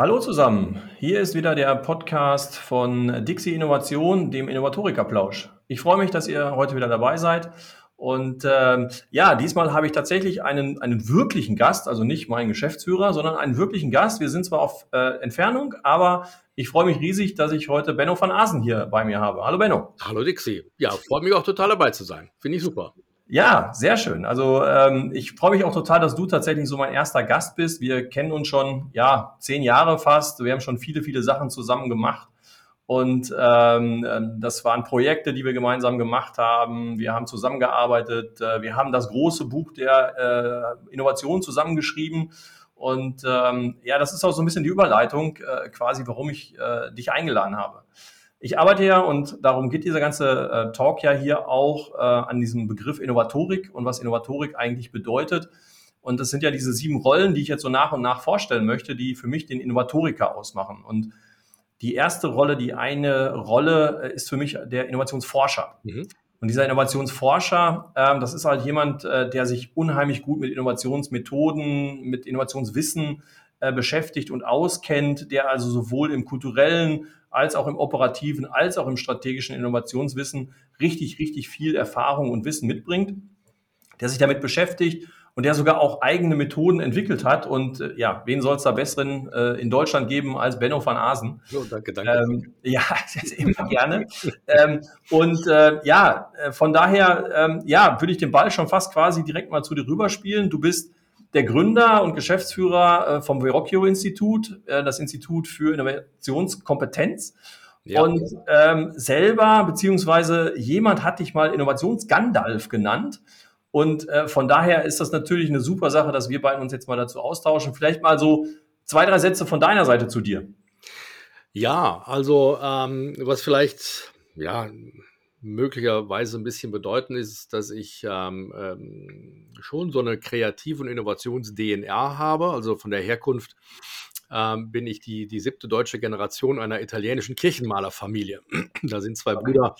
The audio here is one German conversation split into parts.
Hallo zusammen, hier ist wieder der Podcast von Dixie Innovation, dem Innovatorikerplausch. Ich freue mich, dass ihr heute wieder dabei seid. Und ähm, ja, diesmal habe ich tatsächlich einen, einen wirklichen Gast, also nicht meinen Geschäftsführer, sondern einen wirklichen Gast. Wir sind zwar auf äh, Entfernung, aber ich freue mich riesig, dass ich heute Benno van Asen hier bei mir habe. Hallo Benno. Hallo Dixie. Ja, freue mich auch total dabei zu sein. Finde ich super. Ja, sehr schön. Also ähm, ich freue mich auch total, dass du tatsächlich so mein erster Gast bist. Wir kennen uns schon, ja, zehn Jahre fast. Wir haben schon viele, viele Sachen zusammen gemacht. Und ähm, ähm das waren Projekte, die wir gemeinsam gemacht haben. Wir haben zusammengearbeitet. Äh, wir haben das große Buch der äh, Innovation zusammengeschrieben. Und ähm, ja, das ist auch so ein bisschen die Überleitung, äh, quasi, warum ich äh, dich eingeladen habe. Ich arbeite ja, und darum geht dieser ganze äh, Talk ja hier auch äh, an diesem Begriff Innovatorik und was Innovatorik eigentlich bedeutet. Und das sind ja diese sieben Rollen, die ich jetzt so nach und nach vorstellen möchte, die für mich den Innovatoriker ausmachen. Und die erste Rolle, die eine Rolle äh, ist für mich der Innovationsforscher. Mhm. Und dieser Innovationsforscher, äh, das ist halt jemand, äh, der sich unheimlich gut mit Innovationsmethoden, mit Innovationswissen äh, beschäftigt und auskennt, der also sowohl im kulturellen als auch im operativen, als auch im strategischen Innovationswissen richtig, richtig viel Erfahrung und Wissen mitbringt, der sich damit beschäftigt und der sogar auch eigene Methoden entwickelt hat. Und äh, ja, wen soll es da besseren äh, in Deutschland geben als Benno van Asen? Oh, danke, danke. Ähm, ja, immer gerne. ähm, und äh, ja, äh, von daher, ähm, ja, würde ich den Ball schon fast quasi direkt mal zu dir rüberspielen. Du bist der Gründer und Geschäftsführer äh, vom Verrocchio-Institut, äh, das Institut für Innovationskompetenz. Ja. Und ähm, selber, beziehungsweise jemand hat dich mal Innovations-Gandalf genannt. Und äh, von daher ist das natürlich eine super Sache, dass wir beiden uns jetzt mal dazu austauschen. Vielleicht mal so zwei, drei Sätze von deiner Seite zu dir. Ja, also ähm, was vielleicht ja möglicherweise ein bisschen bedeuten ist, dass ich ähm, ähm, schon so eine Kreativ- und Innovations-DNA habe. Also von der Herkunft ähm, bin ich die, die siebte deutsche Generation einer italienischen Kirchenmalerfamilie. da sind zwei Brüder,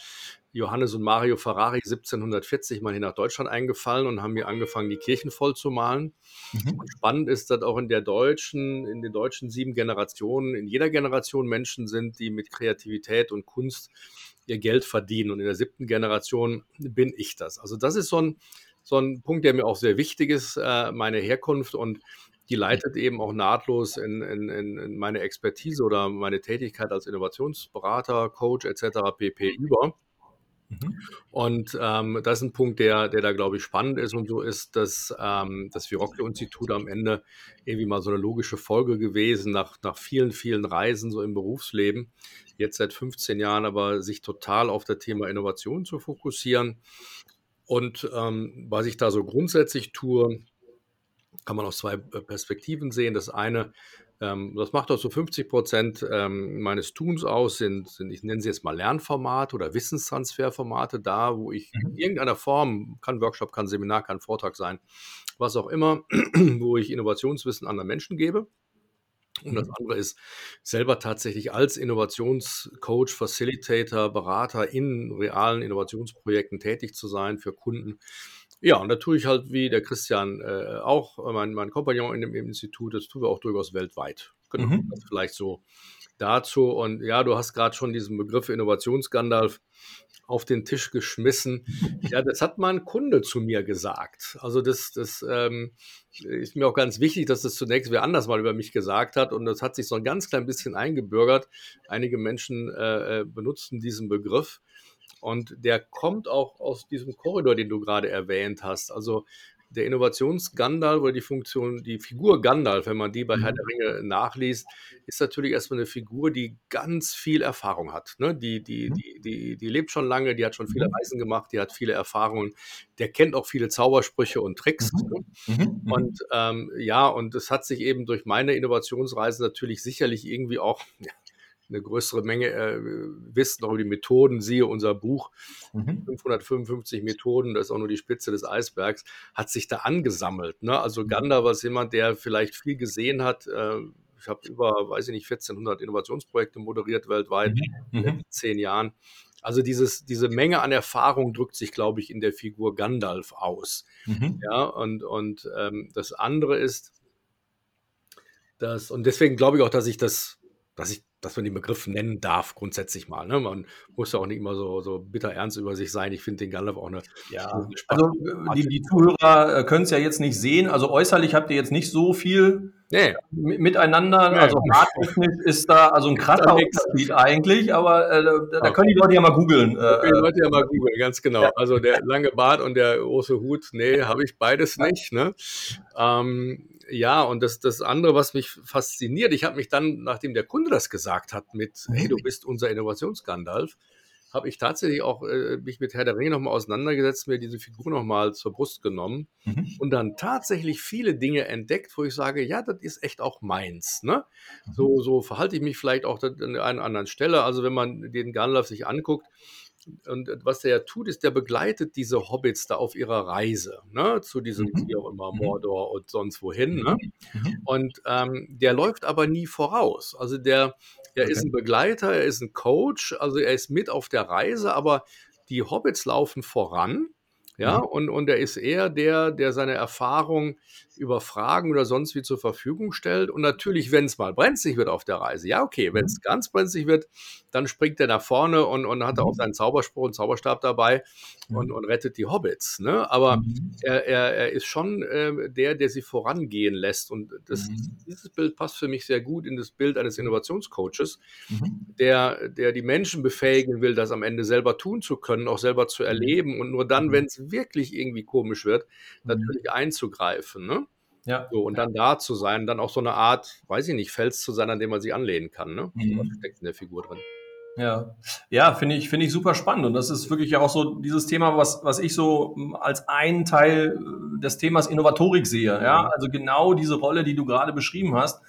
Johannes und Mario Ferrari, 1740 mal hier nach Deutschland eingefallen und haben hier angefangen, die Kirchen voll zu malen. Mhm. Spannend ist, dass auch in der deutschen, in den deutschen sieben Generationen, in jeder Generation Menschen sind, die mit Kreativität und Kunst ihr Geld verdienen. Und in der siebten Generation bin ich das. Also das ist so ein, so ein Punkt, der mir auch sehr wichtig ist, äh, meine Herkunft und die leitet eben auch nahtlos in, in, in meine Expertise oder meine Tätigkeit als Innovationsberater, Coach etc. pp. über. Mhm. Und ähm, das ist ein Punkt, der, der da, glaube ich, spannend ist und so ist, dass ähm, das Virocchio-Institut am Ende irgendwie mal so eine logische Folge gewesen, nach, nach vielen, vielen Reisen so im Berufsleben, jetzt seit 15 Jahren aber sich total auf das Thema Innovation zu fokussieren. Und ähm, was ich da so grundsätzlich tue, kann man aus zwei äh, Perspektiven sehen. Das eine ähm, das macht auch so 50 Prozent ähm, meines Tuns aus, sind, sind, ich nenne sie jetzt mal Lernformate oder Wissenstransferformate, da, wo ich in mhm. irgendeiner Form, kann Workshop, kann Seminar, kann Vortrag sein, was auch immer, wo ich Innovationswissen anderen Menschen gebe. Und das mhm. andere ist, selber tatsächlich als Innovationscoach, Facilitator, Berater in realen Innovationsprojekten tätig zu sein für Kunden ja, und da tue ich halt wie der Christian äh, auch, äh, mein, mein Kompagnon in dem Institut, das tun wir auch durchaus weltweit. Genau, mhm. das vielleicht so dazu. Und ja, du hast gerade schon diesen Begriff Innovationsgandalf auf den Tisch geschmissen. Ja, das hat mal ein Kunde zu mir gesagt. Also das, das ähm, ist mir auch ganz wichtig, dass das zunächst wer anders mal über mich gesagt hat. Und das hat sich so ein ganz klein bisschen eingebürgert. Einige Menschen äh, äh benutzen diesen Begriff. Und der kommt auch aus diesem Korridor, den du gerade erwähnt hast. Also der Innovationsgandalf oder die Funktion, die Figur Gandalf, wenn man die bei Herr der mhm. Ringe nachliest, ist natürlich erstmal eine Figur, die ganz viel Erfahrung hat. Ne? Die, die, mhm. die, die, die lebt schon lange, die hat schon viele mhm. Reisen gemacht, die hat viele Erfahrungen, der kennt auch viele Zaubersprüche und Tricks. Ne? Und ähm, ja, und es hat sich eben durch meine Innovationsreise natürlich sicherlich irgendwie auch ja, eine größere Menge äh, Wissen über die Methoden, siehe unser Buch, mhm. 555 Methoden, das ist auch nur die Spitze des Eisbergs, hat sich da angesammelt. Ne? Also mhm. Ganda war jemand, der vielleicht viel gesehen hat. Äh, ich habe über, weiß ich nicht, 1400 Innovationsprojekte moderiert weltweit mhm. in mhm. zehn Jahren. Also dieses, diese Menge an Erfahrung drückt sich, glaube ich, in der Figur Gandalf aus. Mhm. Ja, und, und ähm, das andere ist, Das, und deswegen glaube ich auch, dass ich das, dass ich, dass man den Begriff nennen darf, grundsätzlich mal. Ne? Man muss ja auch nicht immer so, so bitter ernst über sich sein. Ich finde den Gandalf auch eine. Ja, also die, die Zuhörer äh, können es ja jetzt nicht sehen. Also äußerlich habt ihr jetzt nicht so viel nee. miteinander. Nee. Also haartechnisch ist da also ein krasser Unterschied eigentlich, aber äh, da, da, können die Leute ja mal googeln. Äh, die Leute ja mal googeln, ganz genau. Ja. Also der lange Bart und der große Hut, nee, habe ich beides nicht. Ne? Ähm, ja, und das, das andere, was mich fasziniert, ich habe mich dann, nachdem der Kunde das gesagt hat, mit, hey, du mhm. bist unser Innovationsgandalf, habe ich tatsächlich auch äh, mich mit Herr der Ringe nochmal auseinandergesetzt, mir diese Figur nochmal zur Brust genommen mhm. und dann tatsächlich viele Dinge entdeckt, wo ich sage, ja, das ist echt auch meins. Ne? Mhm. So, so verhalte ich mich vielleicht auch an einer anderen Stelle. Also wenn man den Gandalf sich anguckt, und was der ja tut, ist, der begleitet diese Hobbits da auf ihrer Reise, ne, zu diesem, mhm. wie auch immer, mhm. Mordor und sonst wohin. Ne? Mhm. Und ähm, der läuft aber nie voraus. Also der, der okay. ist ein Begleiter, er ist ein Coach, also er ist mit auf der Reise, aber die Hobbits laufen voran ja, mhm. und, und er ist eher der, der seine Erfahrung über Fragen oder sonst wie zur Verfügung stellt. Und natürlich, wenn es mal brenzlig wird auf der Reise, ja, okay, wenn es mhm. ganz brenzlig wird, dann springt er nach vorne und, und hat auch mhm. seinen Zauberspruch und Zauberstab dabei und, und rettet die Hobbits. Ne? Aber er, er, er ist schon äh, der, der sie vorangehen lässt. Und das, dieses Bild passt für mich sehr gut in das Bild eines Innovationscoaches, der, der die Menschen befähigen will, das am Ende selber tun zu können, auch selber zu erleben. Und nur dann, wenn es wirklich irgendwie komisch wird, mhm. natürlich einzugreifen. Ne? Ja. So, und dann da zu sein, dann auch so eine Art, weiß ich nicht, Fels zu sein, an dem man sich anlehnen kann. Ne? Mhm. Was steckt in der Figur drin? Ja, ja, finde ich, finde ich super spannend. Und das ist wirklich ja auch so dieses Thema, was, was ich so hm, als einen Teil äh, des Themas Innovatorik sehe. Ja, mhm. also genau diese Rolle, die du gerade beschrieben hast,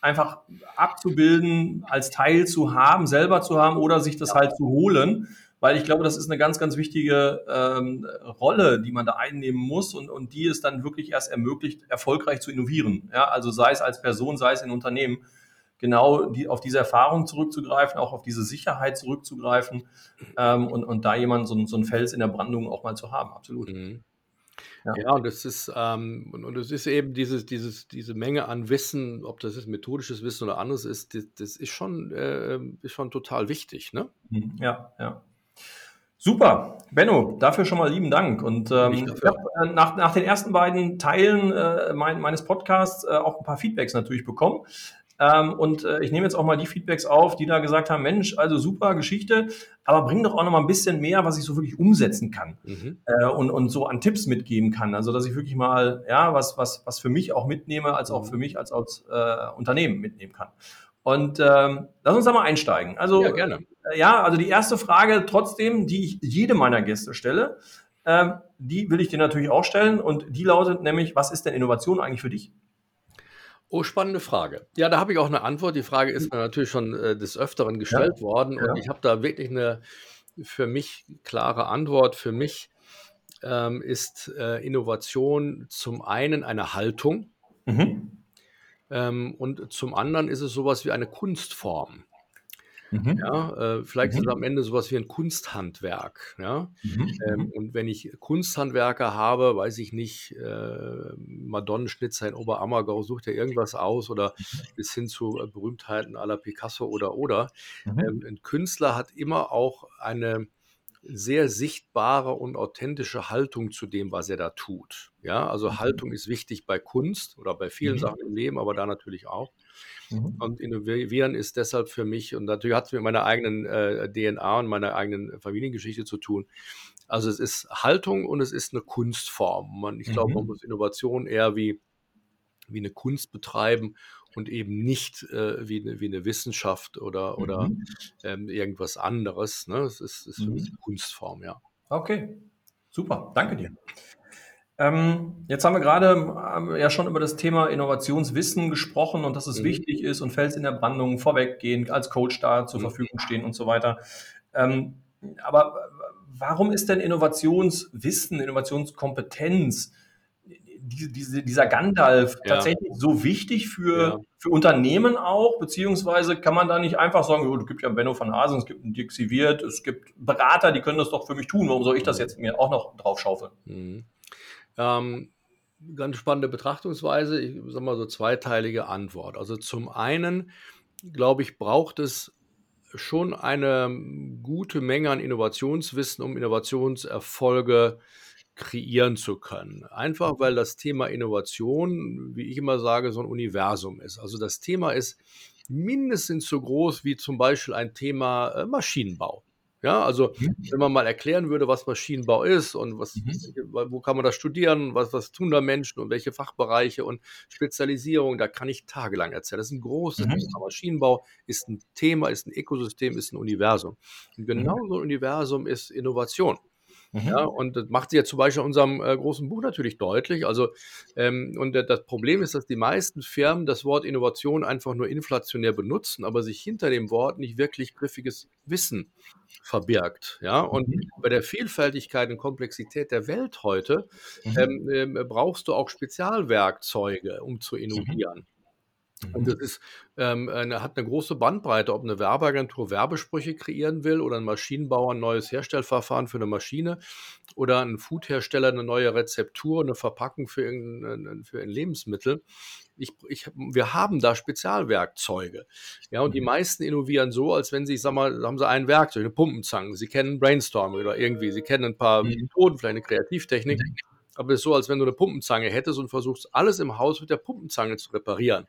einfach abzubilden, als Teil zu haben, selber zu haben oder sich das halt zu holen weil ich glaube, das ist eine ganz, ganz wichtige ähm, Rolle, die man da einnehmen muss und, und die es dann wirklich erst ermöglicht, erfolgreich zu innovieren. Ja, also sei es als Person, sei es in Unternehmen, genau die, auf diese Erfahrung zurückzugreifen, auch auf diese Sicherheit zurückzugreifen ähm, und, und da jemand so, so ein Fels in der Brandung auch mal zu haben. Absolut. Mhm. Ja. ja, und es ist, ähm, und, und es ist eben dieses, dieses, diese Menge an Wissen, ob das jetzt methodisches Wissen oder anderes ist, das, das ist schon, äh, ist schon total wichtig, ne? Mhm. Ja, ja. Super, Benno, dafür schon mal lieben Dank. Und ähm, ich habe äh, nach, nach den ersten beiden Teilen äh, mein, meines Podcasts äh, auch ein paar Feedbacks natürlich bekommen. Ähm, und äh, ich nehme jetzt auch mal die Feedbacks auf, die da gesagt haben, Mensch, also super Geschichte, aber bring doch auch noch mal ein bisschen mehr, was ich so wirklich umsetzen kann mhm. äh, und, und so an Tipps mitgeben kann. Also dass ich wirklich mal ja was, was, was für mich auch mitnehme, als auch mhm. für mich als, als äh, Unternehmen mitnehmen kann. Und ähm, lass uns da mal einsteigen. Also, ja, gerne. Äh, ja, also die erste Frage trotzdem, die ich jedem meiner Gäste stelle, ähm, die will ich dir natürlich auch stellen. Und die lautet nämlich, was ist denn Innovation eigentlich für dich? Oh, spannende Frage. Ja, da habe ich auch eine Antwort. Die Frage ist mir natürlich schon äh, des Öfteren gestellt ja, worden. Und ja. ich habe da wirklich eine für mich klare Antwort. Für mich ähm, ist äh, Innovation zum einen eine Haltung. Mhm. Ähm, und zum anderen ist es sowas wie eine Kunstform. Mhm. Ja, äh, vielleicht mhm. ist es am Ende sowas wie ein Kunsthandwerk. Ja? Mhm. Ähm, mhm. und wenn ich Kunsthandwerker habe, weiß ich nicht, äh, Madonnenschnitzer in Oberammergau sucht ja irgendwas aus oder mhm. bis hin zu äh, Berühmtheiten aller Picasso oder oder. Mhm. Ähm, ein Künstler hat immer auch eine sehr sichtbare und authentische Haltung zu dem, was er da tut. Ja, also mhm. Haltung ist wichtig bei Kunst oder bei vielen mhm. Sachen im Leben, aber da natürlich auch. Mhm. Und innovieren ist deshalb für mich, und natürlich hat es mit meiner eigenen äh, DNA und meiner eigenen Familiengeschichte zu tun. Also es ist Haltung und es ist eine Kunstform. Man, ich glaube, man mhm. muss Innovation eher wie, wie eine Kunst betreiben und eben nicht äh, wie, eine, wie eine Wissenschaft oder, mhm. oder ähm, irgendwas anderes. Ne? Es ist, ist für mich eine mhm. Kunstform, ja. Okay, super, danke dir. Ähm, jetzt haben wir gerade ähm, ja schon über das Thema Innovationswissen gesprochen und dass es mhm. wichtig ist und Fels in der Brandung vorweggehen, als Coach da zur mhm. Verfügung stehen und so weiter. Ähm, aber warum ist denn Innovationswissen, Innovationskompetenz die, diese, dieser Gandalf ja. tatsächlich so wichtig für, ja. Für Unternehmen auch? Beziehungsweise kann man da nicht einfach sagen, es gibt ja Benno van Hasen, es gibt einen Dirk Siviert, es gibt Berater, die können das doch für mich tun. Warum soll ich das jetzt mir auch noch drauf schaufeln? Mhm. Ähm, ganz spannende Betrachtungsweise. Ich sage mal so zweiteilige Antwort. Also zum einen, glaube ich, braucht es schon eine gute Menge an Innovationswissen, um Innovationserfolge kreieren zu können. Einfach weil das Thema Innovation, wie ich immer sage, so ein Universum ist. Also das Thema ist mindestens so groß wie zum Beispiel ein Thema äh, Maschinenbau. Ja, also mhm. wenn man mal erklären würde, was Maschinenbau ist und was, mhm. wo kann man das studieren, was, was tun da Menschen und welche Fachbereiche und Spezialisierung, da kann ich tagelang erzählen. Das ist ein großes mhm. Thema. Maschinenbau ist ein Thema, ist ein Ökosystem, ist ein Universum. Und genau so ein Universum ist Innovation. Mhm. Ja, und das macht sie ja zum Beispiel in unserem äh, großen Buch natürlich deutlich. Also, ähm, und das Problem ist, dass die meisten Firmen das Wort Innovation einfach nur inflationär benutzen, aber sich hinter dem Wort nicht wirklich griffiges Wissen verbirgt. Ja, und mhm. bei der Vielfältigkeit und Komplexität der Welt heute mhm. ähm, äh, brauchst du auch Spezialwerkzeuge, um zu mhm. innovieren. Und das ist, ähm, eine, hat eine große Bandbreite, ob eine Werbeagentur Werbesprüche kreieren will oder ein Maschinenbauer ein neues Herstellverfahren für eine Maschine oder ein Foodhersteller eine neue Rezeptur, eine Verpackung für ein, für ein Lebensmittel. Ich, ich, wir haben da Spezialwerkzeuge. Ja, und die mhm. meisten innovieren so, als wenn sie, ich sag mal, haben sie ein Werkzeug, eine Pumpenzange. Sie kennen Brainstorming oder irgendwie, sie kennen ein paar mhm. Methoden, vielleicht eine Kreativtechnik. Aber es ist so, als wenn du eine Pumpenzange hättest und versuchst, alles im Haus mit der Pumpenzange zu reparieren.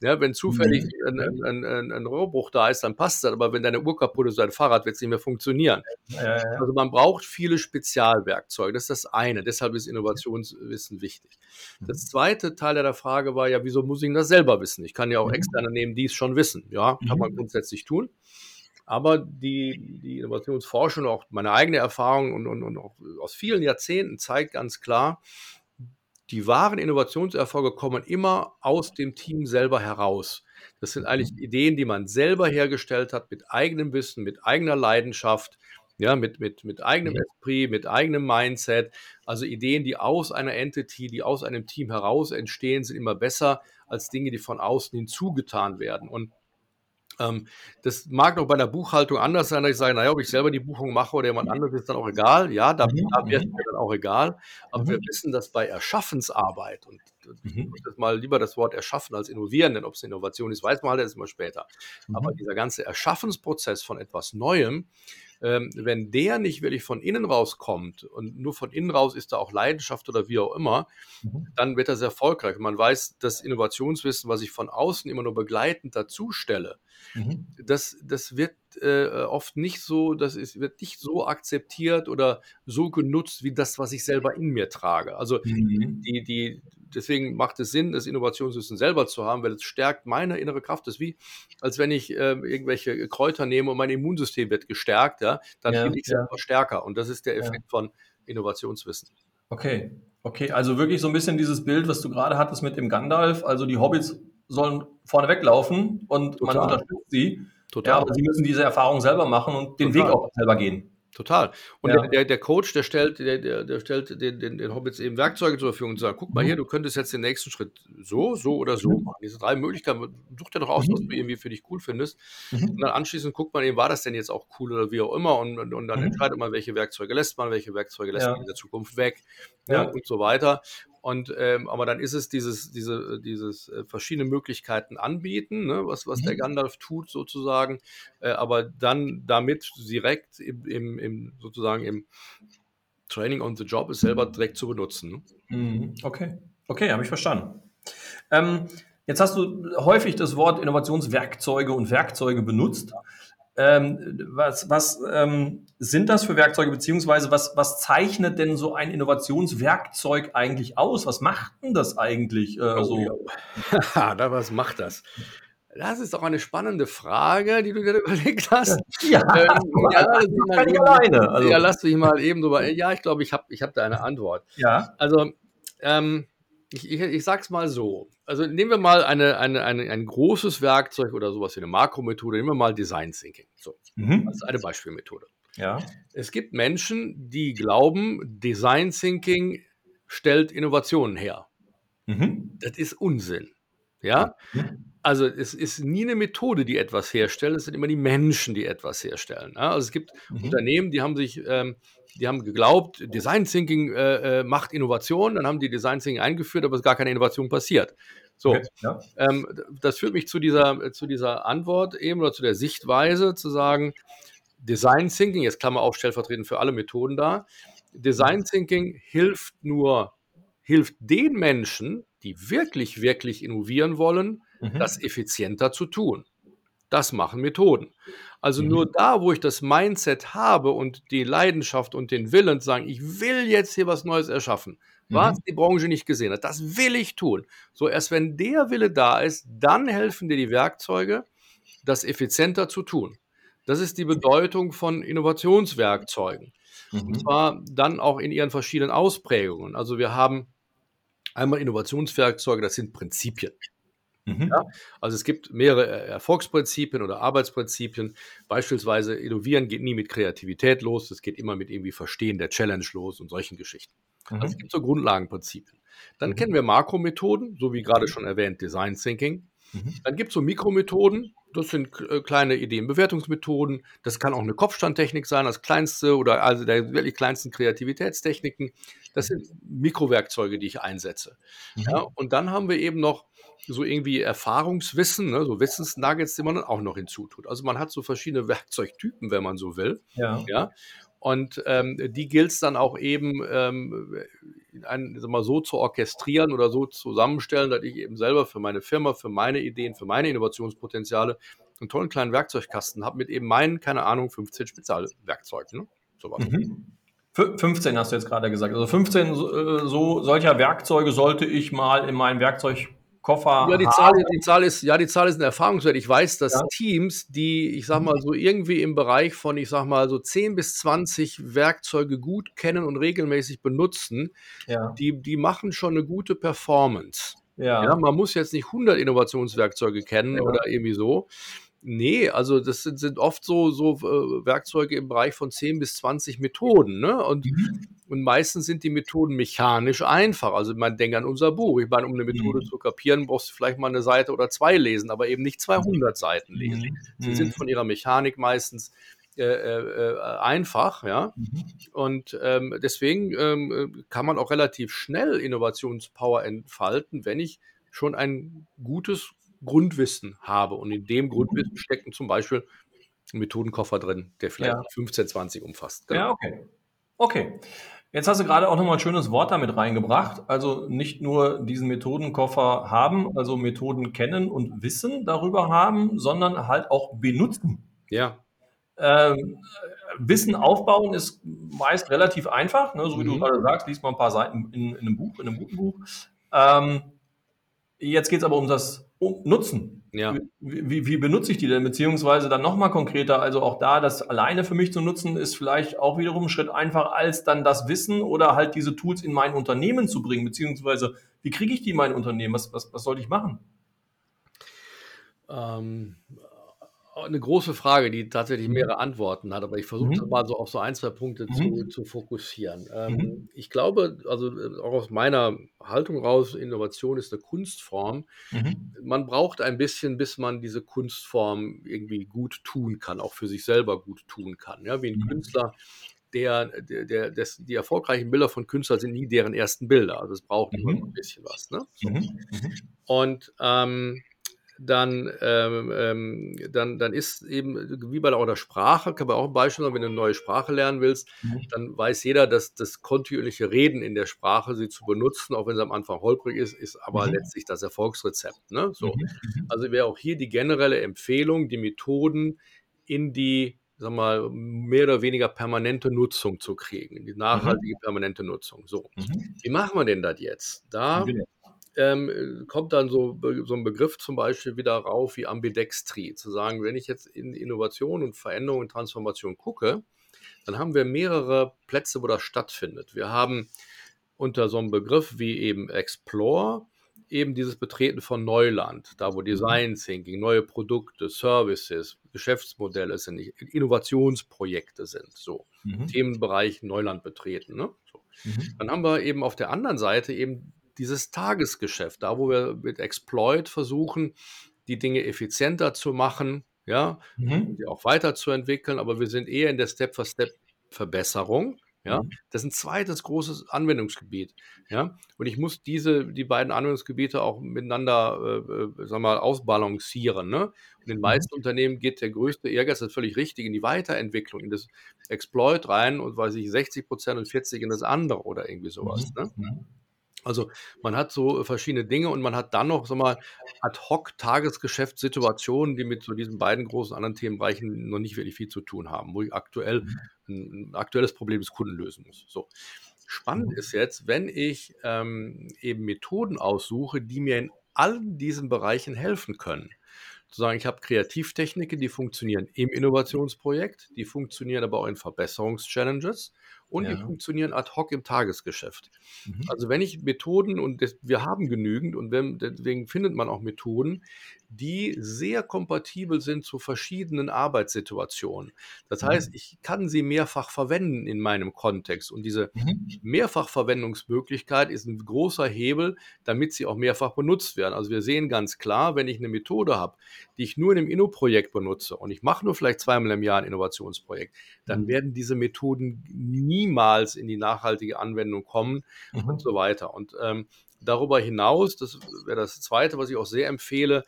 Ja, wenn zufällig mhm. ein, ein, ein, ein, Rohrbruch da ist, dann passt das. Aber wenn deine Uhr kaputt ist, dein Fahrrad wird es nicht mehr funktionieren. Ja, ja. Also man braucht viele Spezialwerkzeuge. Das ist das eine. Deshalb ist Innovationswissen wichtig. Das mhm. zweite Teil der Frage war ja, wieso muss ich das selber wissen? Ich kann ja auch mhm. externe nehmen, die es schon wissen. Ja, kann man grundsätzlich tun. Aber die, die Innovationsforschung, auch meine eigene Erfahrung und, und, und auch aus vielen Jahrzehnten zeigt ganz klar, die wahren Innovationserfolge kommen immer aus dem Team selber heraus. Das sind eigentlich mhm. Ideen, die man selber hergestellt hat, mit eigenem Wissen, mit eigener Leidenschaft, ja, mit, mit, mit eigenem mhm. Esprit, mit eigenem Mindset. Also Ideen, die aus einer Entity, die aus einem Team heraus entstehen, sind immer besser als Dinge, die von außen hinzugetan werden. Und ähm, das mag noch bei der Buchhaltung anders sein, dass ich sage, naja, ob ich selber die Buchung mache oder jemand anderes, ist dann auch egal. Ja, da, mhm. da wäre es mir dann auch egal. Aber mhm. wir wissen, dass bei Erschaffensarbeit, und ich mhm. das mal lieber das Wort erschaffen als innovieren, denn ob es Innovation ist, weiß man halt erst mal später. Aber mhm. dieser ganze Erschaffensprozess von etwas Neuem, ähm, wenn der nicht wirklich von innen rauskommt und nur von innen raus ist da auch Leidenschaft oder wie auch immer, mhm. dann wird er sehr erfolgreich. Man weiß, das Innovationswissen, was ich von außen immer nur begleitend dazu stelle, mhm. das, das wird äh, oft nicht so, das ist, wird nicht so akzeptiert oder so genutzt wie das, was ich selber in mir trage. Also mhm. die, die, deswegen macht es Sinn, das Innovationswissen selber zu haben, weil es stärkt meine innere Kraft. Das ist wie, als wenn ich äh, irgendwelche Kräuter nehme und mein Immunsystem wird gestärkt, ja, dann ja, bin ich ja. selber stärker. Und das ist der Effekt ja. von Innovationswissen. Okay, okay, also wirklich so ein bisschen dieses Bild, was du gerade hattest mit dem Gandalf, also die Hobbits sollen vorne weglaufen und Total. man unterstützt sie. Total. Ja, aber sie müssen diese Erfahrung selber machen und den Total. Weg auch selber gehen. Total. Und ja. der, der, Coach, der stellt, der, der stellt den, den, den, Hobbits eben Werkzeuge zur Verfügung und sagt, guck mal mhm. hier, du könntest jetzt den nächsten Schritt so, so oder so mhm. machen. Diese drei Möglichkeiten, such dir doch aus, mhm. was du irgendwie für dich cool findest. Mhm. Und dann anschließend guckt man eben, war das denn jetzt auch cool oder wie auch immer und, und, und dann mhm. entscheidet man, welche Werkzeuge lässt man, welche Werkzeuge lässt ja. man in der Zukunft weg ja. und so weiter. Und ähm, aber dann ist es dieses, diese, dieses äh, verschiedene Möglichkeiten anbieten, ne, was, was mhm. der Gandalf tut sozusagen, äh, aber dann damit direkt im, im, im, sozusagen im Training on the Job ist selber direkt zu benutzen. Ne? Mhm. Okay, okay, habe ich verstanden. Ähm, jetzt hast du häufig das Wort Innovationswerkzeuge und Werkzeuge benutzt. Ähm, was was ähm, sind das für Werkzeuge, beziehungsweise was, was zeichnet denn so ein Innovationswerkzeug eigentlich aus? Was macht denn das eigentlich äh, oh, so? Ja. da, was macht das? Das ist doch eine spannende Frage, die du dir überlegt hast. Ja, ähm, ja, lass eben, alleine. Also. Ja, lass mich mal eben drüber. Ja, ich glaube, ich habe ich hab da eine Antwort. Ja. Also, ähm, ich, ich, ich sag's mal so. Also nehmen wir mal eine, eine, eine, ein großes Werkzeug oder sowas wie eine Makromethode, nehmen wir mal Design Thinking. So, mhm. das ist eine Beispielmethode. Ja. Es gibt Menschen, die glauben, Design Thinking stellt Innovationen her. Mhm. Das ist Unsinn. Ja. Mhm. Also es ist nie eine Methode, die etwas herstellt, es sind immer die Menschen, die etwas herstellen. Ja, also es gibt Mhm. Unternehmen, die haben sich, ähm, die haben geglaubt, Design Thinking äh, äh, macht Innovation, dann haben die Design Thinking eingeführt, aber es ist gar keine Innovation passiert. So, Okay, ja. ähm, das führt mich zu dieser, zu dieser Antwort eben oder zu der Sichtweise zu sagen, Design Thinking, jetzt Klammer auf, stellvertretend für alle Methoden da, Design Thinking hilft nur, hilft den Menschen, die wirklich, wirklich innovieren wollen, Mhm. das effizienter zu tun. Das machen Methoden. Also Mhm. nur da, wo ich das Mindset habe und die Leidenschaft und den Willen zu sagen, ich will jetzt hier was Neues erschaffen, was Mhm. die Branche nicht gesehen hat, das will ich tun. So erst wenn der Wille da ist, dann helfen dir die Werkzeuge, das effizienter zu tun. Das ist die Bedeutung von Innovationswerkzeugen. Und Mhm. zwar dann auch in ihren verschiedenen Ausprägungen. Also wir haben einmal Innovationswerkzeuge, das sind Prinzipien. Mhm. Ja, also es gibt mehrere Erfolgsprinzipien oder Arbeitsprinzipien. Beispielsweise innovieren geht nie mit Kreativität los, es geht immer mit irgendwie Verstehen der Challenge los und solchen Geschichten. Also es Mhm. gibt so Grundlagenprinzipien. Dann Mhm. kennen wir Makromethoden, so wie gerade schon erwähnt Design Thinking. Mhm. Dann gibt es so Mikromethoden, das sind äh, kleine Ideenbewertungsmethoden. Das kann auch eine Kopfstandtechnik sein, das kleinste oder also der wirklich kleinsten Kreativitätstechniken. Das sind Mikrowerkzeuge, die ich einsetze. Mhm. Ja, und dann haben wir eben noch so irgendwie Erfahrungswissen, ne, so Wissensnuggets, die man dann auch noch hinzutut. Also man hat so verschiedene Werkzeugtypen, wenn man so will. Ja. Ja, und ähm, die gilt es dann auch eben ähm, in ein, mal, so zu orchestrieren oder so zusammenstellen, dass ich eben selber für meine Firma, für meine Ideen, für meine Innovationspotenziale einen tollen kleinen Werkzeugkasten habe mit eben meinen, keine Ahnung, 15 Spezialwerkzeugen. Ne? Sowas. Mhm. Fü- 15 hast du jetzt gerade gesagt. Also 15 so, äh, so solcher Werkzeuge sollte ich mal in meinen Werkzeugkoffer Ja, die. Zahl, die Zahl ist, ja, die Zahl ist ein Erfahrungswert. Ich weiß, dass Ja. Teams, die, ich sag mal, so irgendwie im Bereich von, ich sag mal, so 10 bis 20 Werkzeuge gut kennen und regelmäßig benutzen, Ja. die, die machen schon eine gute Performance. Ja. Man muss jetzt nicht 100 Innovationswerkzeuge kennen oder irgendwie so. Nee, also das sind, sind oft so, so äh, Werkzeuge im Bereich von 10 bis 20 Methoden. Ne? Und, Mhm. und meistens sind die Methoden mechanisch einfach. Also man denkt an unser Buch. Ich meine, um eine Methode Mhm. zu kapieren, brauchst du vielleicht mal eine Seite oder zwei lesen, aber eben nicht 200 Seiten lesen. Mhm. Sie Mhm. sind von ihrer Mechanik meistens äh, äh, äh, einfach, ja. Mhm. Und ähm, deswegen ähm, äh, kann man auch relativ schnell Innovationspower entfalten, wenn ich schon ein gutes Grundwissen habe. Und in dem Grundwissen stecken zum Beispiel ein Methodenkoffer drin, der vielleicht Ja. 15, 20 umfasst. Genau. Ja, okay. Okay. Jetzt hast du gerade auch nochmal ein schönes Wort damit reingebracht. Also nicht nur diesen Methodenkoffer haben, also Methoden kennen und Wissen darüber haben, sondern halt auch benutzen. Ja. Ähm, Wissen aufbauen ist meist relativ einfach, ne? so wie du Mhm. gerade sagst, liest mal ein paar Seiten in, in einem Buch, in einem guten Buch. Ähm, jetzt geht es aber um das um Nutzen. Ja. Wie, wie, wie benutze ich die denn? Beziehungsweise dann nochmal konkreter, also auch da, das alleine für mich zu nutzen, ist vielleicht auch wiederum ein Schritt einfacher, als dann das Wissen oder halt diese Tools in mein Unternehmen zu bringen, beziehungsweise wie kriege ich die in mein Unternehmen? Was, was, was sollte ich machen? Ähm, eine große Frage, die tatsächlich mehrere Antworten hat, aber ich versuche Mhm. mal so auf so ein, zwei Punkte zu, Mhm. zu fokussieren. Ähm, Mhm. Ich glaube, also äh, auch aus meiner Haltung raus, Innovation ist eine Kunstform. Mhm. Man braucht ein bisschen, bis man diese Kunstform irgendwie gut tun kann, auch für sich selber gut tun kann. Ja, wie ein Mhm. Künstler, der, der, der des, die erfolgreichen Bilder von Künstlern sind nie deren ersten Bilder. Also es braucht immer Mhm. so ein bisschen was. Ne? So. Mhm. Mhm. Und ähm, dann, ähm, ähm, dann, dann ist eben, wie bei der, auch der Sprache, kann man auch ein Beispiel sagen, wenn du eine neue Sprache lernen willst, Mhm. dann weiß jeder, dass das kontinuierliche Reden in der Sprache, sie zu benutzen, auch wenn es am Anfang holprig ist, ist aber Mhm. letztlich das Erfolgsrezept. Ne? So. Mhm. Mhm. Also wäre auch hier die generelle Empfehlung, die Methoden in die, sag mal, mehr oder weniger permanente Nutzung zu kriegen, in die nachhaltige permanente Nutzung. So. Wie machen wir denn das jetzt? Da. Ähm, kommt dann so, so ein Begriff zum Beispiel wieder rauf wie Ambidextrie. Zu sagen, wenn ich jetzt in Innovation und Veränderung und Transformation gucke, dann haben wir mehrere Plätze, wo das stattfindet. Wir haben unter so einem Begriff wie eben Explore eben dieses Betreten von Neuland, da wo Design Thinking, neue Produkte, Services, Geschäftsmodelle sind, Innovationsprojekte sind, so Mhm. Themenbereich Neuland betreten. Ne? So. Mhm. Dann haben wir eben auf der anderen Seite eben dieses Tagesgeschäft, da wo wir mit Exploit versuchen, die Dinge effizienter zu machen, ja, Mhm. auch weiterzuentwickeln, aber wir sind eher in der Step-for-Step-Verbesserung. Ja, Mhm. das ist ein zweites großes Anwendungsgebiet. Ja, und ich muss diese, die beiden Anwendungsgebiete auch miteinander, äh, äh, sag mal, ausbalancieren. Ne? Und in den Mhm. meisten Unternehmen geht der größte Ehrgeiz, das ist völlig richtig, in die Weiterentwicklung, in das Exploit rein und weiß ich, 60 Prozent und 40% in das andere oder irgendwie sowas. Mhm. Ne? Also man hat so verschiedene Dinge und man hat dann noch, sag mal, ad hoc Tagesgeschäftssituationen, die mit so diesen beiden großen anderen Themenbereichen noch nicht wirklich viel zu tun haben, wo ich aktuell Mhm. ein, ein aktuelles Problem des Kunden lösen muss. So. Spannend Mhm. ist jetzt, wenn ich ähm, eben Methoden aussuche, die mir in allen diesen Bereichen helfen können. Zu sagen, ich habe Kreativtechniken, die funktionieren im Innovationsprojekt, die funktionieren aber auch in Verbesserungschallenges und die Ja. funktionieren ad hoc im Tagesgeschäft. Mhm. Also wenn ich Methoden und das, wir haben genügend und wenn, deswegen findet man auch Methoden, die sehr kompatibel sind zu verschiedenen Arbeitssituationen. Das Mhm. heißt, ich kann sie mehrfach verwenden in meinem Kontext und diese Mhm. Mehrfachverwendungsmöglichkeit ist ein großer Hebel, damit sie auch mehrfach benutzt werden. Also wir sehen ganz klar, wenn ich eine Methode habe, die ich nur in einem Inno-Projekt benutze und ich mache nur vielleicht zweimal im Jahr ein Innovationsprojekt, dann Mhm. werden diese Methoden niemals in die nachhaltige Anwendung kommen Mhm. und so weiter. Und ähm, darüber hinaus, das wäre das Zweite, was ich auch sehr empfehle,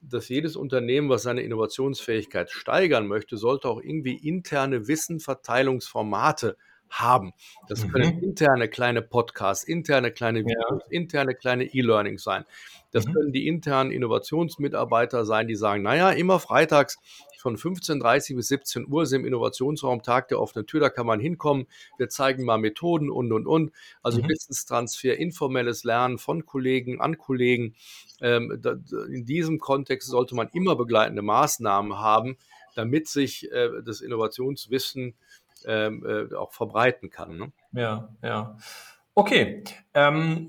dass jedes Unternehmen, was seine Innovationsfähigkeit steigern möchte, sollte auch irgendwie interne Wissenverteilungsformate haben. Das können Mhm. interne kleine Podcasts, interne kleine Ja. Videos, interne kleine E-Learnings sein. Das Mhm. können die internen Innovationsmitarbeiter sein, die sagen, naja, immer freitags von 15.30 bis 17 Uhr ist im Innovationsraum Tag der offenen Tür, da kann man hinkommen. Wir zeigen mal Methoden und, und, und. Also Mhm. Wissenstransfer, informelles Lernen von Kollegen an Kollegen. Ähm, da- in diesem Kontext sollte man immer begleitende Maßnahmen haben, damit sich äh, das Innovationswissen ähm, äh, auch verbreiten kann. Ne? Ja, ja. Okay. Ähm,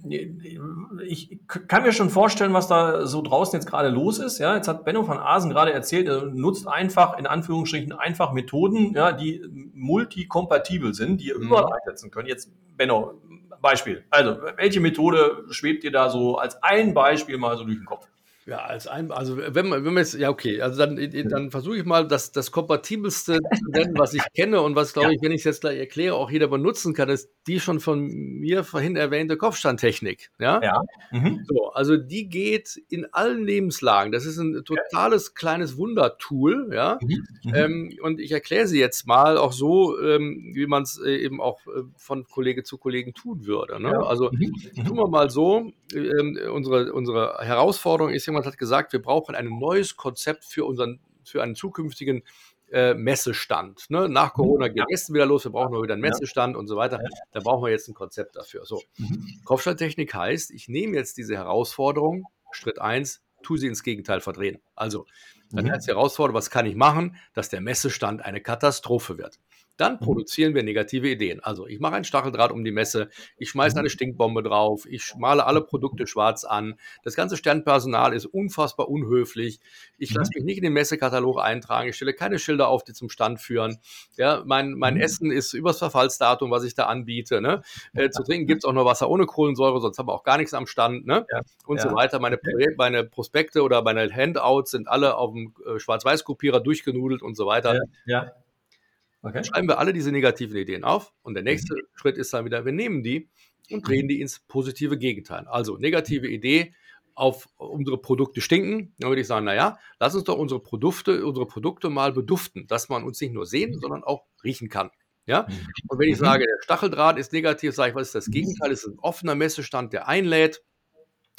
ich kann mir schon vorstellen, was da so draußen jetzt gerade los ist. Ja, jetzt hat Benno van Asen gerade erzählt, er nutzt einfach, in Anführungsstrichen, einfach Methoden, ja, die multikompatibel sind, die ihr Mhm. überall einsetzen könnt. Jetzt, Benno, Beispiel. Also, welche Methode schwebt dir da so als ein Beispiel mal so durch den Kopf? Ja, als ein, also wenn man, wenn man jetzt, ja, okay, also dann, dann versuche ich mal das, das Kompatibelste zu nennen, was ich kenne und was, glaube Ja. ich, wenn ich es jetzt gleich erkläre, auch jeder benutzen kann, ist die schon von mir vorhin erwähnte Kopfstandtechnik. Ja. Ja. Mhm. So, also die geht in allen Lebenslagen. Das ist ein totales kleines Wundertool, ja. Mhm. Mhm. Ähm, und ich erkläre sie jetzt mal auch so, ähm, wie man es äh, eben auch äh, von Kollege zu Kollegen tun würde. Ne? Ja. Also Mhm. tun wir mal so, ähm, unsere, unsere Herausforderung ist, jemand hat gesagt, wir brauchen ein neues Konzept für unseren, für einen zukünftigen äh, Messestand. Ne? Nach Corona Ja. geht Essen wieder los, wir brauchen noch wieder einen. Messestand und so weiter. Da brauchen wir jetzt ein Konzept dafür. So, Mhm. Kopfstandtechnik heißt, ich nehme jetzt diese Herausforderung, Schritt 1, tu sie ins Gegenteil verdrehen. Also, dann Mhm. heißt die Herausforderung, was kann ich machen, dass der Messestand eine Katastrophe wird. Dann Mhm. produzieren wir negative Ideen. Also ich mache ein Stacheldraht um die Messe, ich schmeiße Mhm. eine Stinkbombe drauf, ich male alle Produkte schwarz an. Das ganze Sternpersonal ist unfassbar unhöflich. Ich Mhm. lasse mich nicht in den Messekatalog eintragen. Ich stelle keine Schilder auf, die zum Stand führen. Ja, mein, mein Mhm. Essen ist übers Verfallsdatum, was ich da anbiete. Ne? Äh, zu trinken gibt es auch nur Wasser ohne Kohlensäure, sonst haben wir auch gar nichts am Stand. Ne? Ja. Und so Ja. weiter. Meine, meine Prospekte oder meine Handouts sind alle auf dem äh, Schwarz-Weiß-Kopierer durchgenudelt und so weiter. Ja. ja. Okay. Schreiben wir alle diese negativen Ideen auf und der nächste Schritt ist dann wieder, wir nehmen die und drehen die ins positive Gegenteil. Also negative Idee auf unsere Produkte stinken, dann würde ich sagen, naja, lass uns doch unsere Produkte, unsere Produkte mal beduften, dass man uns nicht nur sehen, sondern auch riechen kann. Ja? Mhm. Und wenn ich Mhm. sage, der Stacheldraht ist negativ, sage ich, was ist das Gegenteil? Es ist ein offener Messestand, der einlädt.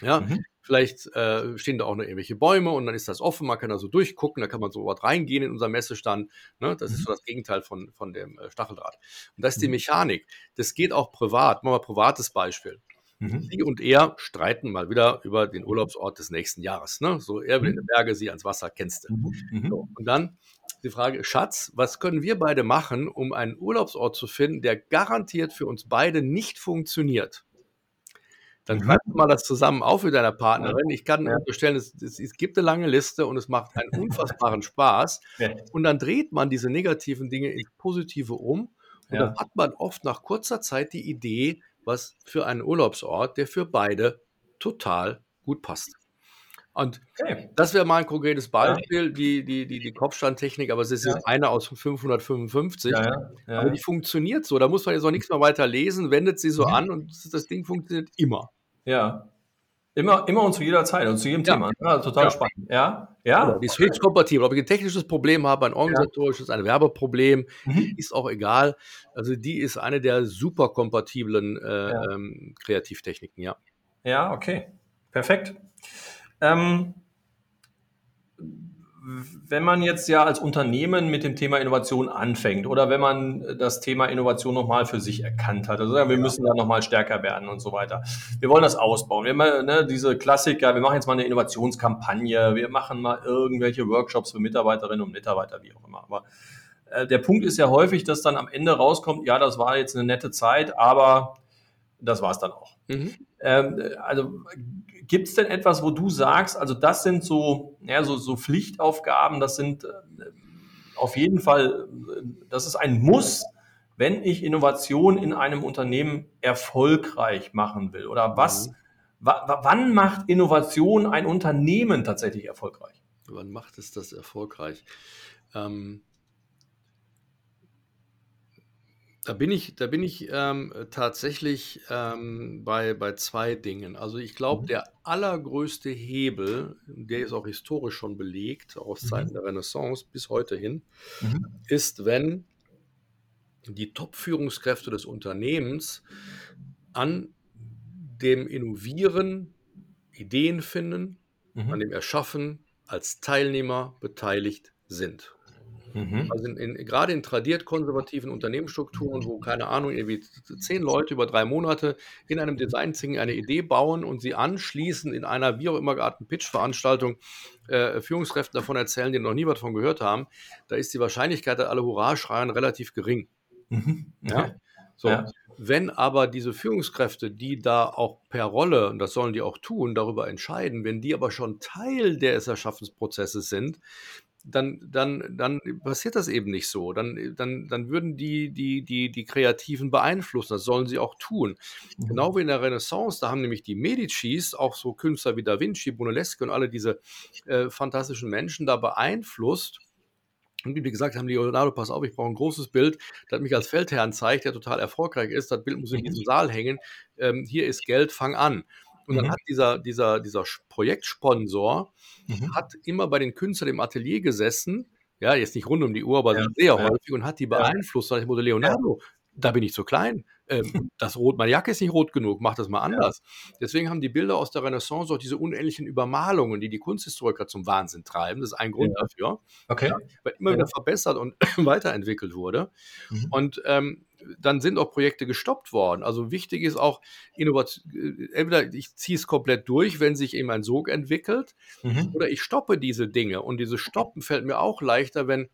Ja, Mhm. vielleicht äh, stehen da auch noch irgendwelche Bäume und dann ist das offen, man kann da so durchgucken, da kann man so was reingehen in unser Messestand. Ne? Das ist Mhm. so das Gegenteil von, von dem äh, Stacheldraht. Und das ist die Mhm. Mechanik. Das geht auch privat. Machen wir ein privates Beispiel. Mhm. Sie und er streiten mal wieder über den Urlaubsort des nächsten Jahres. Ne? So, er will in die Berge, sie ans Wasser, kennst du. Mhm. Mhm. So, und dann die Frage, Schatz, was können wir beide machen, um einen Urlaubsort zu finden, der garantiert für uns beide nicht funktioniert? Dann Mhm. greif mal das zusammen auf mit deiner Partnerin. Ich kann Ja. unterstellen, es, es, gibt eine lange Liste und es macht einen unfassbaren Spaß. Ja. Und dann dreht man diese negativen Dinge ins Positive um. Und Ja. dann hat man oft nach kurzer Zeit die Idee, was für einen Urlaubsort, der für beide total gut passt. Und okay. das wäre mal ein konkretes Beispiel, ja. die, die, die, die Kopfstandtechnik, aber es ist ja. eine aus 555. Ja, aber die funktioniert so. Da muss man jetzt auch nichts mehr weiter lesen, wendet sie so mhm. an und das Ding funktioniert immer. Ja. Immer, immer und zu jeder Zeit und zu jedem Thema. Ja, total spannend. Ja, ja. Die ist höchst kompatibel. Ob ich ein technisches Problem habe, ein organisatorisches, ein Werbeproblem, mhm. ist auch egal. Also die ist eine der super kompatiblen äh, ähm, Kreativtechniken, ja. Ja, okay. Perfekt. Ähm, wenn man jetzt ja als Unternehmen mit dem Thema Innovation anfängt oder wenn man das Thema Innovation nochmal für sich erkannt hat, also wir müssen da nochmal stärker werden und so weiter. Wir wollen das ausbauen. Wir haben ne, diese Klassiker, wir machen jetzt mal eine Innovationskampagne, wir machen mal irgendwelche Workshops für Mitarbeiterinnen und Mitarbeiter, wie auch immer. Aber äh, der Punkt ist ja häufig, dass dann am Ende rauskommt, ja, das war jetzt eine nette Zeit, aber das war es dann auch. Mhm. Ähm, also Gibt es denn etwas, wo du sagst, also das sind so, ja, so, so Pflichtaufgaben, das sind äh, auf jeden Fall, das ist ein Muss, wenn ich Innovation in einem Unternehmen erfolgreich machen will? Oder was, mhm. wann macht Innovation ein Unternehmen tatsächlich erfolgreich? Wann macht es das erfolgreich? Ähm, Da bin ich, da bin ich ähm, tatsächlich ähm, bei, bei zwei Dingen. Also ich glaube, mhm. der allergrößte Hebel, der ist auch historisch schon belegt, aus Zeiten mhm. der Renaissance bis heute hin, mhm. ist, wenn die Top-Führungskräfte des Unternehmens an dem Innovieren, Ideen finden, an mhm. dem Erschaffen als Teilnehmer beteiligt sind. Mhm. Also in, in, gerade in tradiert konservativen Unternehmensstrukturen, wo, keine Ahnung, irgendwie zehn Leute über drei Monate in einem Design eine Idee bauen und sie anschließend in einer wie auch immer gearteten Pitch-Veranstaltung äh, Führungskräften davon erzählen, die noch nie was davon gehört haben, da ist die Wahrscheinlichkeit, dass alle Hurra schreien, relativ gering. Mhm. Okay. Ja? So. Ja. Wenn aber diese Führungskräfte, die da auch per Rolle, und das sollen die auch tun, darüber entscheiden, wenn die aber schon Teil des Erschaffensprozesses sind, dann, dann, dann passiert das eben nicht so. Dann, dann, dann würden die, die, die, die Kreativen beeinflussen. Das sollen sie auch tun. Mhm. Genau wie in der Renaissance, da haben nämlich die Medicis, auch so Künstler wie Da Vinci, Brunelleschi und alle diese äh, fantastischen Menschen da beeinflusst. Und wie gesagt haben, Leonardo, pass auf, ich brauche ein großes Bild, das mich als Feldherrn zeigt, der total erfolgreich ist. Das Bild muss in diesem mhm. Saal hängen. Ähm, hier ist Geld, fang an. Und dann mhm. hat dieser, dieser, dieser Projektsponsor mhm. hat immer bei den Künstlern im Atelier gesessen, ja, jetzt nicht rund um die Uhr, aber ja, sehr ja. häufig und hat die beeinflusst. Ja. Ich wurde Leonardo, da bin ich zu klein. Ähm, das Rot, meine Jacke ist nicht rot genug, mach das mal anders. Ja. Deswegen haben die Bilder aus der Renaissance auch diese unendlichen Übermalungen, die die Kunsthistoriker zum Wahnsinn treiben. Das ist ein Grund ja. dafür. Okay. Ja, weil immer wieder verbessert und weiterentwickelt wurde. Mhm. Und ähm, dann sind auch Projekte gestoppt worden. Also wichtig ist auch. Äh, entweder ich ziehe es komplett durch, wenn sich eben ein Sog entwickelt, mhm. oder ich stoppe diese Dinge. Und dieses Stoppen fällt mir auch leichter, wenn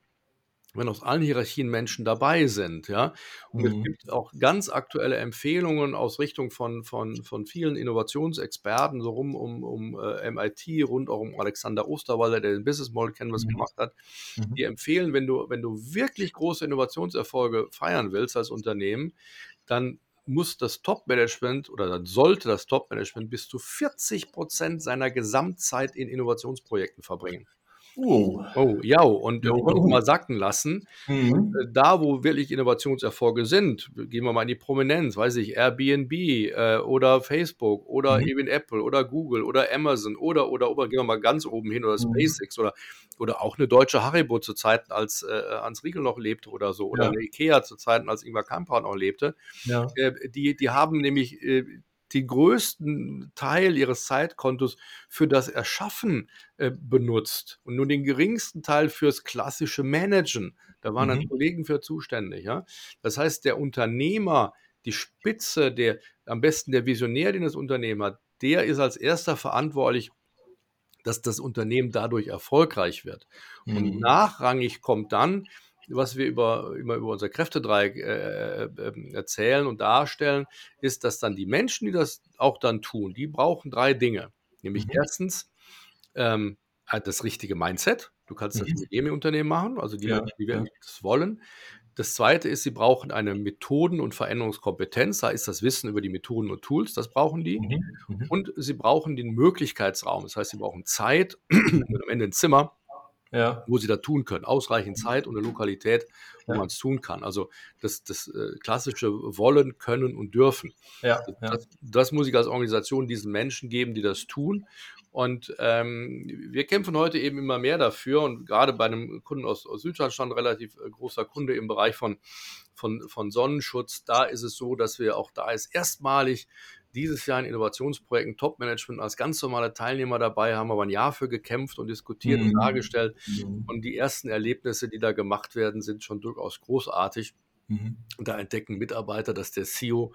wenn aus allen Hierarchien Menschen dabei sind, ja. Und mhm. es gibt auch ganz aktuelle Empfehlungen aus Richtung von, von, von vielen Innovationsexperten, so rum um, um äh, MIT, rund auch um Alexander Osterwalder, der den Business Model Canvas mhm. gemacht hat. Mhm. Die empfehlen, wenn du, wenn du wirklich große Innovationserfolge feiern willst als Unternehmen, dann muss das Top-Management oder dann sollte das Top-Management bis zu 40 Prozent seiner Gesamtzeit in Innovationsprojekten verbringen. Oh. oh, ja, und oh. noch mal sacken lassen. Mhm. Äh, da, wo wirklich Innovationserfolge sind, gehen wir mal in die Prominenz, weiß ich, Airbnb äh, oder Facebook oder mhm. eben Apple oder Google oder Amazon oder, oder, oder, gehen wir mal ganz oben hin oder mhm. SpaceX oder, oder auch eine deutsche Haribo zu Zeiten, als äh, Hans Riegel noch lebte oder so, oder ja. eine Ikea zu Zeiten, als Ingvar Kamprad noch lebte. Ja. Äh, die, die haben nämlich äh, den größten Teil ihres Zeitkontos für das Erschaffen äh, benutzt und nur den geringsten Teil fürs klassische Managen. Da waren mhm. dann Kollegen für zuständig. Ja? Das heißt, der Unternehmer, die Spitze, der am besten der Visionär, den das Unternehmen hat, der ist als erster verantwortlich, dass das Unternehmen dadurch erfolgreich wird. Mhm. Und nachrangig kommt dann, was wir über, immer über unser Kräftedreieck äh, äh, erzählen und darstellen, ist, dass dann die Menschen, die das auch dann tun, die brauchen drei Dinge. Nämlich mhm. erstens ähm, halt das richtige Mindset. Du kannst das mhm. mit jedem Unternehmen machen, also die, ja, die, die ja. das wollen. Das zweite ist, sie brauchen eine Methoden- und Veränderungskompetenz. Da ist das Wissen über die Methoden und Tools, das brauchen die. Mhm. Mhm. Und sie brauchen den Möglichkeitsraum. Das heißt, sie brauchen Zeit und am Ende ein Zimmer, ja. wo sie da tun können. Ausreichend Zeit und eine Lokalität, wo ja. man es tun kann. Also das, das äh, klassische Wollen, Können und Dürfen. Ja. Das, das, muss ich als Organisation diesen Menschen geben, die das tun. Und ähm, wir kämpfen heute eben immer mehr dafür und gerade bei einem Kunden aus, aus Süddeutschland, relativ äh, großer Kunde im Bereich von, von, von Sonnenschutz, da ist es so, dass wir auch da ist erstmalig dieses Jahr ein Innovationsprojekt, Top-Management als ganz normale Teilnehmer dabei, haben aber ein Jahr für gekämpft und diskutiert mhm. und dargestellt. Mhm. Und die ersten Erlebnisse, die da gemacht werden, sind schon durchaus großartig. Mhm. Da entdecken Mitarbeiter, dass der CEO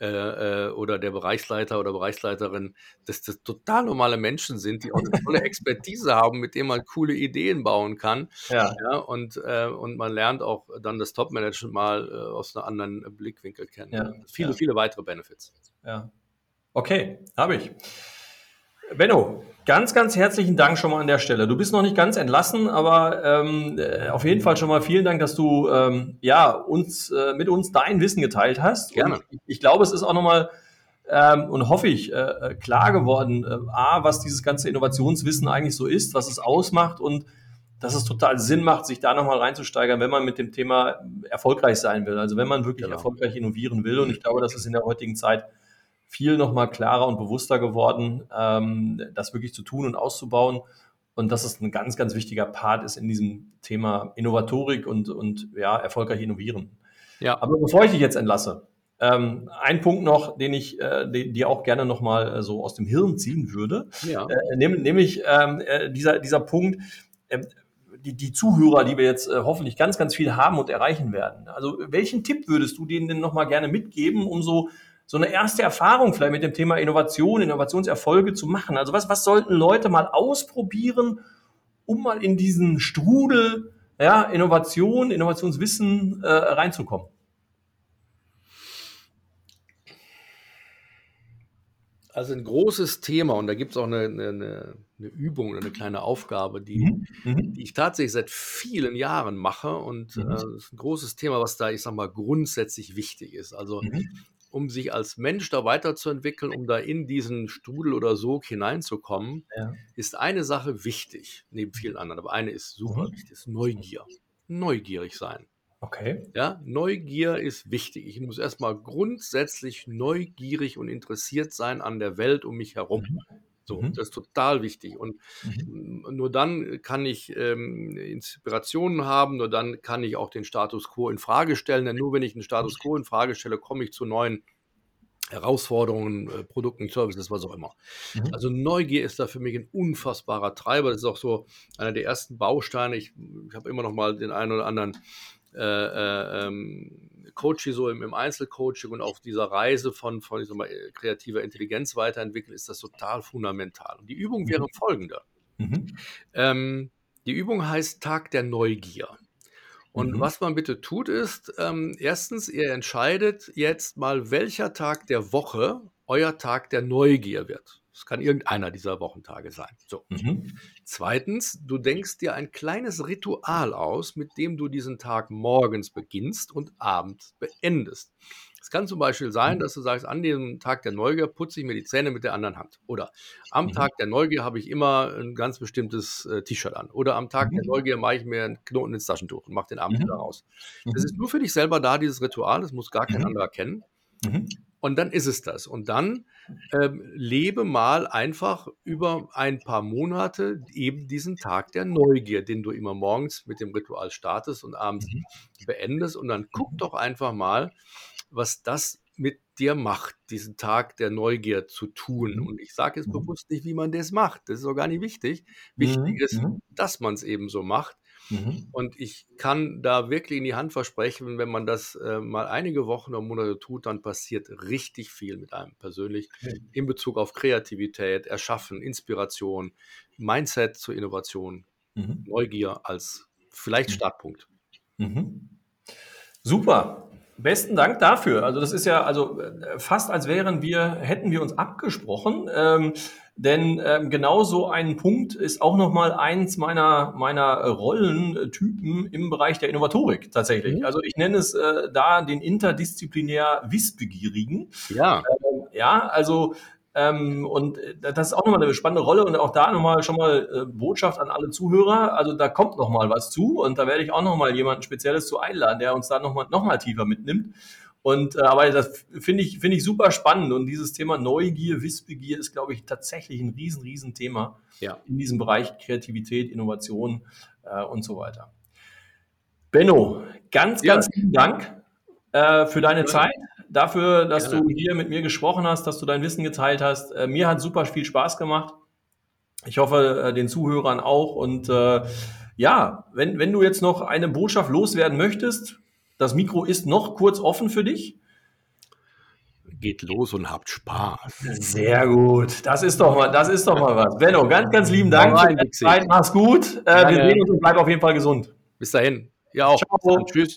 äh, äh, oder der Bereichsleiter oder Bereichsleiterin, dass das total normale Menschen sind, die auch eine tolle Expertise haben, mit denen man coole Ideen bauen kann. Ja. ja und, äh, und man lernt auch dann das Top-Management mal äh, aus einem anderen Blickwinkel kennen. Ja. Viele, ja. viele weitere Benefits. Ja. Okay, habe ich. Benno, ganz, ganz herzlichen Dank schon mal an der Stelle. Du bist noch nicht ganz entlassen, aber ähm, äh, auf jeden Fall schon mal vielen Dank, dass du ähm, ja uns äh, mit uns dein Wissen geteilt hast. Gerne. Und ich glaube, es ist auch nochmal ähm, und hoffe ich äh, äh, klar geworden, äh, a, was dieses ganze Innovationswissen eigentlich so ist, was es ausmacht und dass es total Sinn macht, sich da nochmal reinzusteigern, wenn man mit dem Thema erfolgreich sein will. Also wenn man wirklich genau. erfolgreich innovieren will. Und ich glaube, das ist in der heutigen Zeit viel nochmal klarer und bewusster geworden, ähm, das wirklich zu tun und auszubauen. Und dass es ein ganz, ganz wichtiger Part ist in diesem Thema Innovatorik und, und ja, erfolgreich innovieren. Ja. Aber bevor ich dich jetzt entlasse, ähm, ein Punkt noch, den ich äh, dir auch gerne nochmal äh, so aus dem Hirn ziehen würde, ja. äh, nämlich ähm, äh, dieser, dieser Punkt, äh, die, die Zuhörer, die wir jetzt äh, hoffentlich ganz, ganz viel haben und erreichen werden. Also welchen Tipp würdest du denen denn nochmal gerne mitgeben, um so so eine erste Erfahrung vielleicht mit dem Thema Innovation, Innovationserfolge zu machen. Also was, was sollten Leute mal ausprobieren, um mal in diesen Strudel ja, Innovation, Innovationswissen äh, reinzukommen? Also ein großes Thema und da gibt es auch eine, eine, eine, Übung oder eine kleine Aufgabe, die, mhm. mhm. die, ich tatsächlich seit vielen Jahren mache und mhm. äh, das ist ein großes Thema, was da, ich sag mal, grundsätzlich wichtig ist. Also mhm um sich als Mensch da weiterzuentwickeln, um da in diesen Strudel oder Sog hineinzukommen, ja. ist eine Sache wichtig, neben vielen anderen. Aber eine ist super mhm. wichtig, ist Neugier. Neugierig sein. Okay. Ja, Neugier ist wichtig. Ich muss erstmal grundsätzlich neugierig und interessiert sein an der Welt um mich herum. Mhm. So, mhm. das ist total wichtig. Und mhm. nur dann kann ich ähm, Inspirationen haben, nur dann kann ich auch den Status quo in Frage stellen. Denn nur wenn ich den Status quo in Frage stelle, komme ich zu neuen Herausforderungen, äh, Produkten, Services, was auch immer. Mhm. Also Neugier ist da für mich ein unfassbarer Treiber. Das ist auch so einer der ersten Bausteine. Ich, ich habe immer noch mal den einen oder anderen äh, äh, ähm, Coaching so im, im, Einzelcoaching und auf dieser Reise von, von ich mal, kreativer Intelligenz weiterentwickeln, ist das total fundamental. Und die Übung mhm. wäre folgende. Mhm. Ähm, die Übung heißt Tag der Neugier. Und mhm. was man bitte tut, ist, ähm, erstens, ihr entscheidet jetzt mal, welcher Tag der Woche euer Tag der Neugier wird. Es kann irgendeiner dieser Wochentage sein. So. Mhm. Zweitens, du denkst dir ein kleines Ritual aus, mit dem du diesen Tag morgens beginnst und abends beendest. Es kann zum Beispiel sein, mhm. dass du sagst, an diesem Tag der Neugier putze ich mir die Zähne mit der anderen Hand. Oder am mhm. Tag der Neugier habe ich immer ein ganz bestimmtes äh, T-Shirt an. Oder am Tag mhm. der Neugier mache ich mir einen Knoten ins Taschentuch und mache den Abend wieder mhm. raus. Das ist nur für dich selber da, dieses Ritual. Das muss gar kein anderer kennen. Und dann ist es das. Und dann ähm, lebe mal einfach über ein paar Monate eben diesen Tag der Neugier, den du immer morgens mit dem Ritual startest und abends mhm. beendest. Und dann guck doch einfach mal, was das mit dir macht, diesen Tag der Neugier zu tun. Mhm. Und ich sage jetzt mhm. bewusst nicht, wie man das macht. Das ist auch gar nicht wichtig. Wichtig ist, dass man es eben so macht. Mhm. Und ich kann da wirklich in die Hand versprechen, wenn man das äh, mal einige Wochen oder Monate tut, dann passiert richtig viel mit einem persönlich mhm. in Bezug auf Kreativität, Erschaffen, Inspiration, Mindset zur Innovation, mhm. Neugier als vielleicht mhm. Startpunkt. Mhm. Super. Besten Dank dafür. Also das ist ja also äh, fast als wären wir, hätten wir uns abgesprochen. Ähm, denn ähm, genau so ein Punkt ist auch nochmal eins meiner, meiner Rollentypen im Bereich der Innovatorik tatsächlich. Mhm. Also ich nenne es äh, da den interdisziplinär Wissbegierigen. Ja. Ähm, ja, also ähm, und äh, das ist auch nochmal eine spannende Rolle und auch da nochmal schon mal äh, Botschaft an alle Zuhörer. Also da kommt nochmal was zu und da werde ich auch nochmal jemanden Spezielles zu einladen, der uns da nochmal noch mal tiefer mitnimmt. Und äh, aber das finde ich, finde ich super spannend. Und dieses Thema Neugier, Wissbegier ist, glaube ich, tatsächlich ein riesen, riesen Thema ja. in diesem Bereich Kreativität, Innovation äh, und so weiter. Benno, ganz, ganz ja. vielen Dank äh, für deine ja. Zeit dafür, dass Gerne. du hier mit mir gesprochen hast, dass du dein Wissen geteilt hast. Äh, mir hat super viel Spaß gemacht. Ich hoffe, äh, den Zuhörern auch. Und äh, ja, wenn, wenn du jetzt noch eine Botschaft loswerden möchtest, das Mikro ist noch kurz offen für dich. Geht los und habt Spaß. Sehr gut. Das ist doch mal, das ist doch mal was. Benno, ganz, ganz lieben Dank für deine Zeit. Mach's gut. Äh, wir sehen uns und bleib auf jeden Fall gesund. Bis dahin. Ja auch. Ciao. Tschüss.